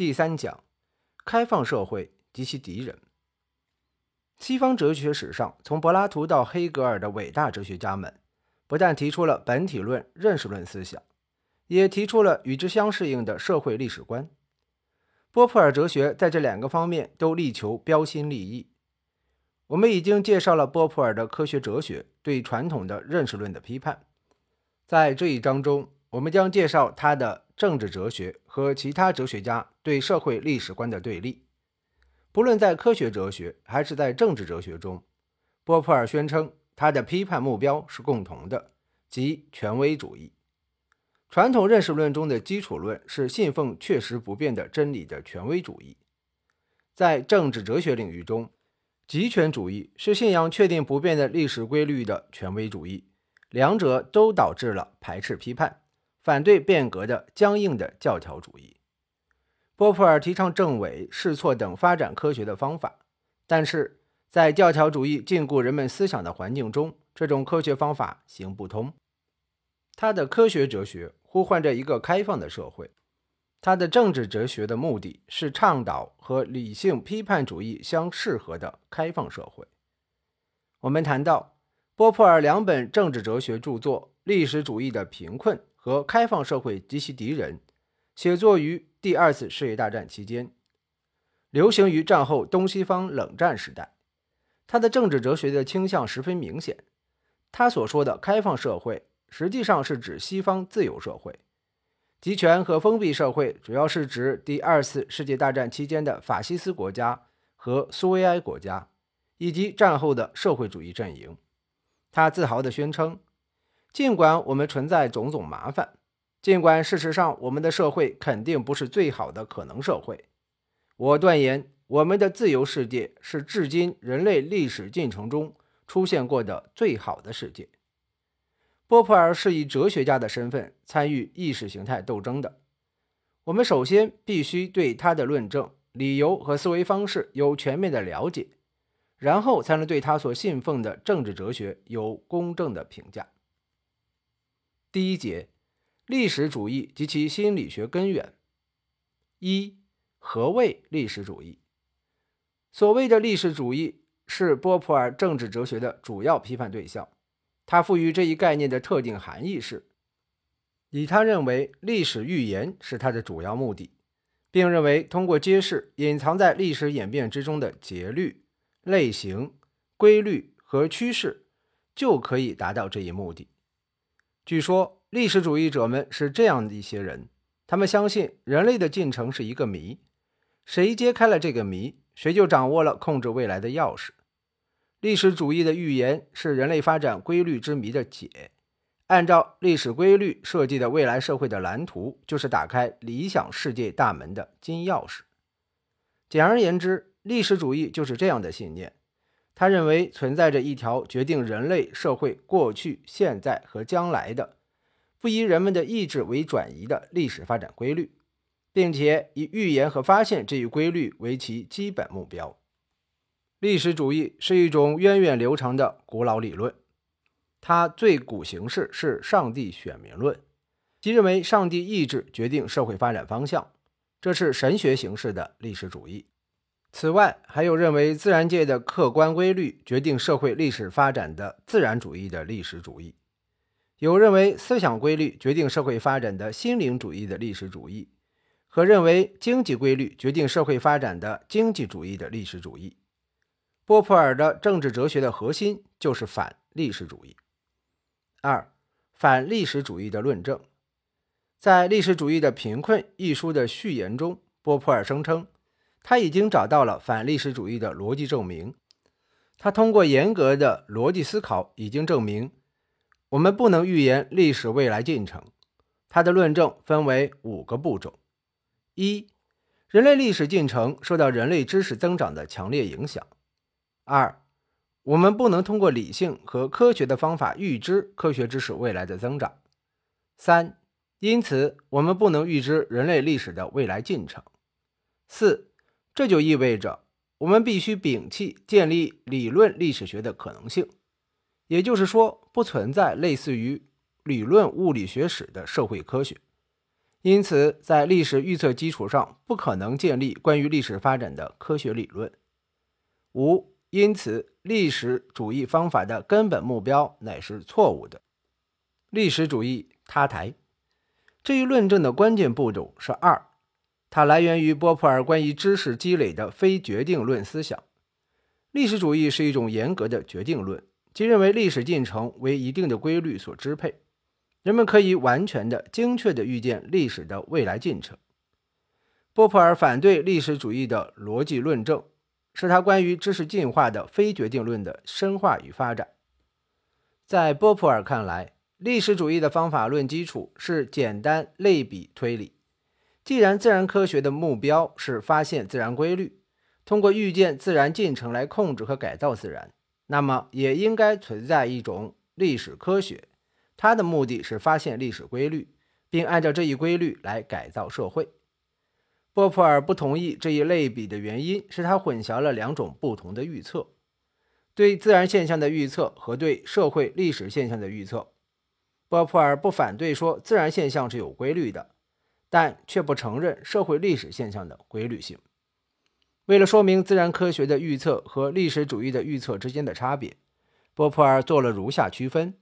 第三讲：开放社会及其敌人。西方哲学史上，从柏拉图到黑格尔的伟大哲学家们，不但提出了本体论、认识论思想，也提出了与之相适应的社会历史观。波普尔哲学在这两个方面都力求标新立异。我们已经介绍了波普尔的科学哲学对传统的认识论的批判，在这一章中，我们将介绍他的政治哲学和其他哲学家对社会历史观的对立。不论在科学哲学还是在政治哲学中，波普尔宣称他的批判目标是共同的，即权威主义。传统认识论中的基础论是信奉确实不变的真理的权威主义。在政治哲学领域中，极权主义是信仰确定不变的历史规律的权威主义。两者都导致了排斥批判、反对变革的僵硬的教条主义。波普尔提倡政委、试错等发展科学的方法，但是在教条主义禁锢人们思想的环境中，这种科学方法行不通。他的科学哲学呼唤着一个开放的社会，他的政治哲学的目的是倡导和理性批判主义相适合的开放社会。我们谈到。波普尔两本政治哲学著作《历史主义的贫困》和《开放社会及其敌人》，写作于第二次世界大战期间，流行于战后东西方冷战时代。他的政治哲学的倾向十分明显。他所说的开放社会，实际上是指西方自由社会；集权和封闭社会，主要是指第二次世界大战期间的法西斯国家和苏维埃国家，以及战后的社会主义阵营。他自豪地宣称：“尽管我们存在种种麻烦，尽管事实上我们的社会肯定不是最好的可能社会，我断言我们的自由世界是至今人类历史进程中出现过的最好的世界。”波普尔是以哲学家的身份参与意识形态斗争的。我们首先必须对他的论证、理由和思维方式有全面的了解。然后才能对他所信奉的政治哲学有公正的评价。第一节，历史主义及其心理学根源。一，何谓历史主义？所谓的历史主义是波普尔政治哲学的主要批判对象。他赋予这一概念的特定含义是：以他认为历史预言是他的主要目的，并认为通过揭示隐藏在历史演变之中的节律。类型、规律和趋势就可以达到这一目的。据说，历史主义者们是这样的一些人：他们相信人类的进程是一个谜，谁揭开了这个谜，谁就掌握了控制未来的钥匙。历史主义的预言是人类发展规律之谜的解，按照历史规律设计的未来社会的蓝图，就是打开理想世界大门的金钥匙。简而言之。历史主义就是这样的信念，他认为存在着一条决定人类社会过去、现在和将来的、不以人们的意志为转移的历史发展规律，并且以预言和发现这一规律为其基本目标。历史主义是一种源远流长的古老理论，它最古形式是上帝选民论，即认为上帝意志决定社会发展方向，这是神学形式的历史主义。此外，还有认为自然界的客观规律决定社会历史发展的自然主义的历史主义；有认为思想规律决定社会发展的心灵主义的历史主义；和认为经济规律决定社会发展的经济主义的历史主义。波普尔的政治哲学的核心就是反历史主义。二、反历史主义的论证，在《历史主义的贫困》一书的序言中，波普尔声称。他已经找到了反历史主义的逻辑证明。他通过严格的逻辑思考，已经证明我们不能预言历史未来进程。他的论证分为五个步骤：一、人类历史进程受到人类知识增长的强烈影响；二、我们不能通过理性和科学的方法预知科学知识未来的增长；三、因此我们不能预知人类历史的未来进程；四。这就意味着我们必须摒弃建立理论历史学的可能性，也就是说，不存在类似于理论物理学史的社会科学，因此在历史预测基础上不可能建立关于历史发展的科学理论。五，因此历史主义方法的根本目标乃是错误的。历史主义塌台这一论证的关键步骤是二，它来源于波普尔关于知识积累的非决定论思想。历史主义是一种严格的决定论，即认为历史进程为一定的规律所支配，人们可以完全的、精确的预见历史的未来进程。波普尔反对历史主义的逻辑论证，是他关于知识进化的非决定论的深化与发展。在波普尔看来，历史主义的方法论基础是简单类比推理。既然自然科学的目标是发现自然规律，通过预见自然进程来控制和改造自然，那么也应该存在一种历史科学，它的目的是发现历史规律，并按照这一规律来改造社会。波普尔不同意这一类比的原因是他混淆了两种不同的预测：对自然现象的预测和对社会历史现象的预测。波普尔不反对说自然现象是有规律的，但却不承认社会历史现象的规律性。为了说明自然科学的预测和历史主义的预测之间的差别，波普尔做了如下区分：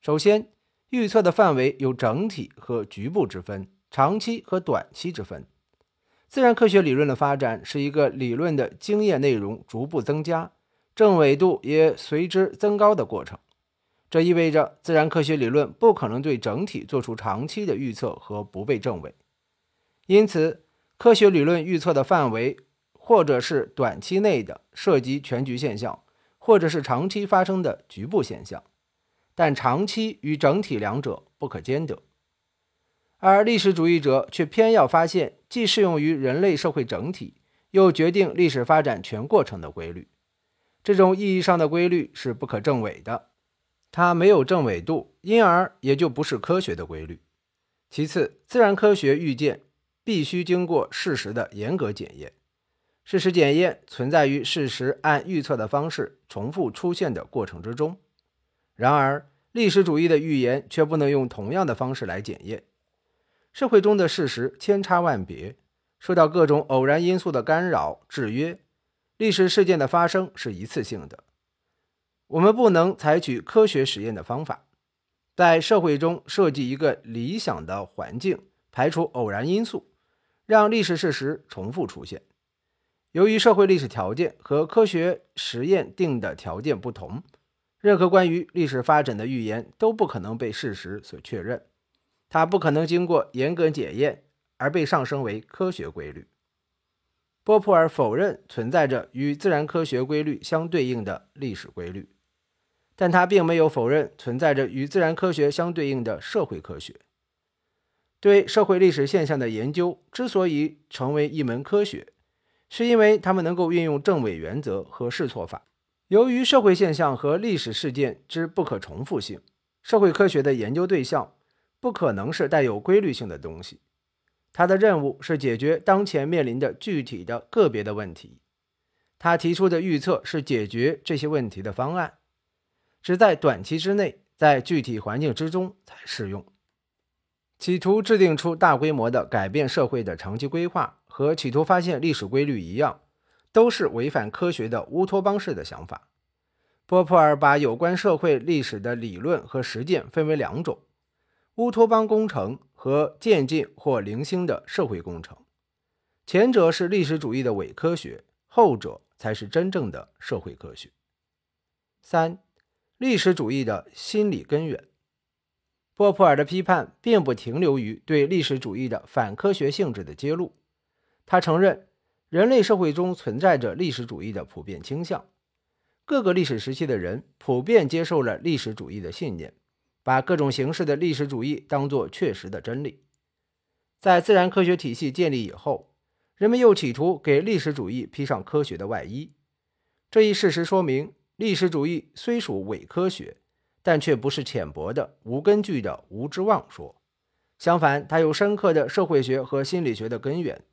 首先，预测的范围有整体和局部之分，长期和短期之分。自然科学理论的发展是一个理论的经验内容逐步增加，正纬度也随之增高的过程。这意味着自然科学理论不可能对整体做出长期的预测和不被证伪。因此，科学理论预测的范围。或者是短期内的涉及全局现象，或者是长期发生的局部现象，但长期与整体两者不可兼得。而历史主义者却偏要发现既适用于人类社会整体，又决定历史发展全过程的规律。这种意义上的规律是不可证伪的，它没有正纬度，因而也就不是科学的规律。其次，自然科学预见必须经过事实的严格检验。事实检验存在于事实按预测的方式重复出现的过程之中，然而历史主义的预言却不能用同样的方式来检验。社会中的事实千差万别，受到各种偶然因素的干扰制约，历史事件的发生是一次性的。我们不能采取科学实验的方法，在社会中设计一个理想的环境，排除偶然因素，让历史事实重复出现。由于社会历史条件和科学实验定的条件不同，任何关于历史发展的预言都不可能被事实所确认，它不可能经过严格检验而被上升为科学规律。波普尔否认存在着与自然科学规律相对应的历史规律，但他并没有否认存在着与自然科学相对应的社会科学。对社会历史现象的研究之所以成为一门科学，是因为他们能够运用证伪原则和试错法。由于社会现象和历史事件之不可重复性，社会科学的研究对象不可能是带有规律性的东西。他的任务是解决当前面临的具体的个别的问题。他提出的预测是解决这些问题的方案，只在短期之内，在具体环境之中才适用。企图制定出大规模的改变社会的长期规划。和企图发现历史规律一样，都是违反科学的乌托邦式的想法。波普尔把有关社会历史的理论和实践分为两种：乌托邦工程和渐进或零星的社会工程。前者是历史主义的伪科学，后者才是真正的社会科学。三、历史主义的心理根源。波普尔的批判并不停留于对历史主义的反科学性质的揭露。他承认，人类社会中存在着历史主义的普遍倾向，各个历史时期的人普遍接受了历史主义的信念，把各种形式的历史主义当作确实的真理。在自然科学体系建立以后，人们又企图给历史主义披上科学的外衣。这一事实说明，历史主义虽属伪科学，但却不是浅薄的、无根据的无知妄说。相反，它有深刻的社会学和心理学的根源。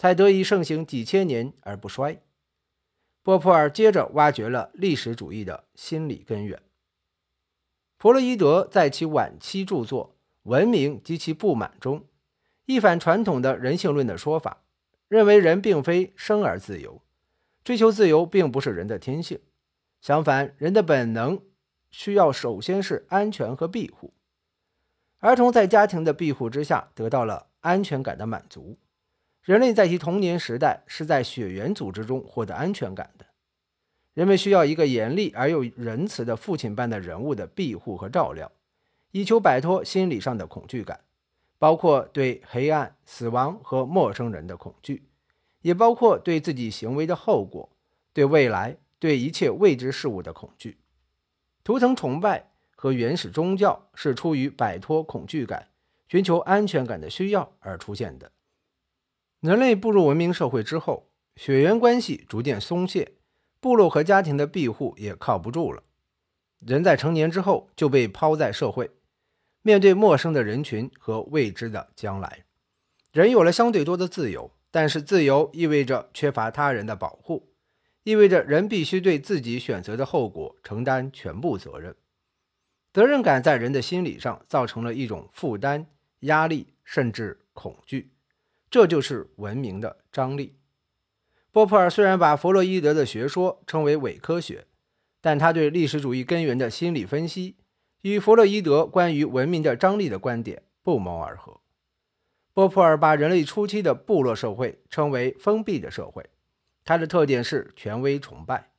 才得以盛行几千年而不衰。波普尔接着挖掘了历史主义的心理根源。弗洛伊德在其晚期著作《文明及其不满》中，一反传统的人性论的说法，认为人并非生而自由，追求自由并不是人的天性。相反，人的本能需要首先是安全和庇护。儿童在家庭的庇护之下得到了安全感的满足。人类在其童年时代是在血缘组织中获得安全感的。人们需要一个严厉而又仁慈的父亲般的人物的庇护和照料，以求摆脱心理上的恐惧感，包括对黑暗、死亡和陌生人的恐惧，也包括对自己行为的后果、对未来、对一切未知事物的恐惧。图腾崇拜和原始宗教是出于摆脱恐惧感、寻求安全感的需要而出现的。人类步入文明社会之后，血缘关系逐渐松懈，部落和家庭的庇护也靠不住了。人在成年之后就被抛在社会，面对陌生的人群和未知的将来。人有了相对多的自由，但是自由意味着缺乏他人的保护，意味着人必须对自己选择的后果承担全部责任。责任感在人的心理上造成了一种负担、压力，甚至恐惧。这就是文明的张力。波普尔虽然把弗洛伊德的学说称为伪科学，但他对历史主义根源的心理分析与弗洛伊德关于文明的张力的观点不谋而合。波普尔把人类初期的部落社会称为封闭的社会，它的特点是权威崇拜。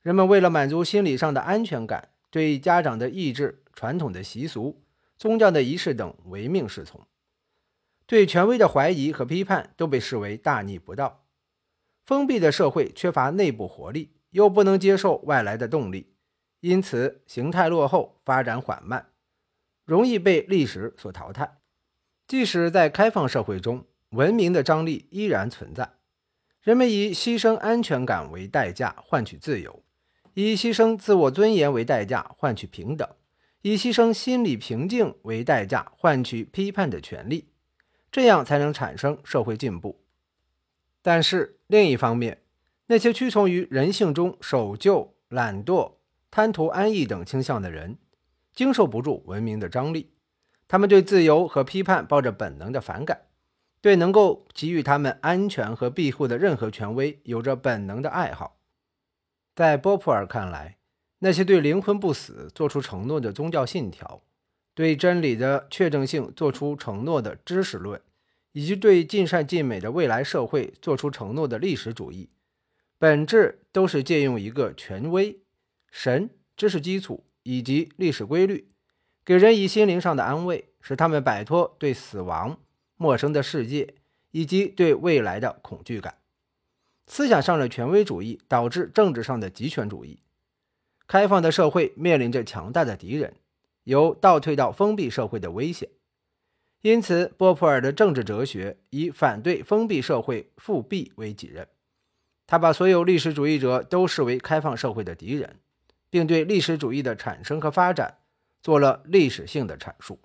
人们为了满足心理上的安全感，对家长的意志、传统的习俗、宗教的仪式等唯命是从。对权威的怀疑和批判都被视为大逆不道。封闭的社会缺乏内部活力，又不能接受外来的动力，因此形态落后，发展缓慢，容易被历史所淘汰。即使在开放社会中，文明的张力依然存在。人们以牺牲安全感为代价换取自由，以牺牲自我尊严为代价换取平等，以牺牲心理平静为代价换取批判的权利。这样才能产生社会进步。但是另一方面，那些屈从于人性中守旧、懒惰、贪图安逸等倾向的人，经受不住文明的张力。他们对自由和批判抱着本能的反感，对能够给予他们安全和庇护的任何权威有着本能的爱好。在波普尔看来，那些对灵魂不死做出承诺的宗教信条。对真理的确证性做出承诺的知识论，以及对尽善尽美的未来社会做出承诺的历史主义，本质都是借用一个权威、神、知识基础以及历史规律，给人以心灵上的安慰，使他们摆脱对死亡、陌生的世界以及对未来的恐惧感。思想上的权威主义导致政治上的极权主义。开放的社会面临着强大的敌人。由倒退到封闭社会的危险，因此波普尔的政治哲学以反对封闭社会复辟为己任。他把所有历史主义者都视为开放社会的敌人，并对历史主义的产生和发展做了历史性的阐述。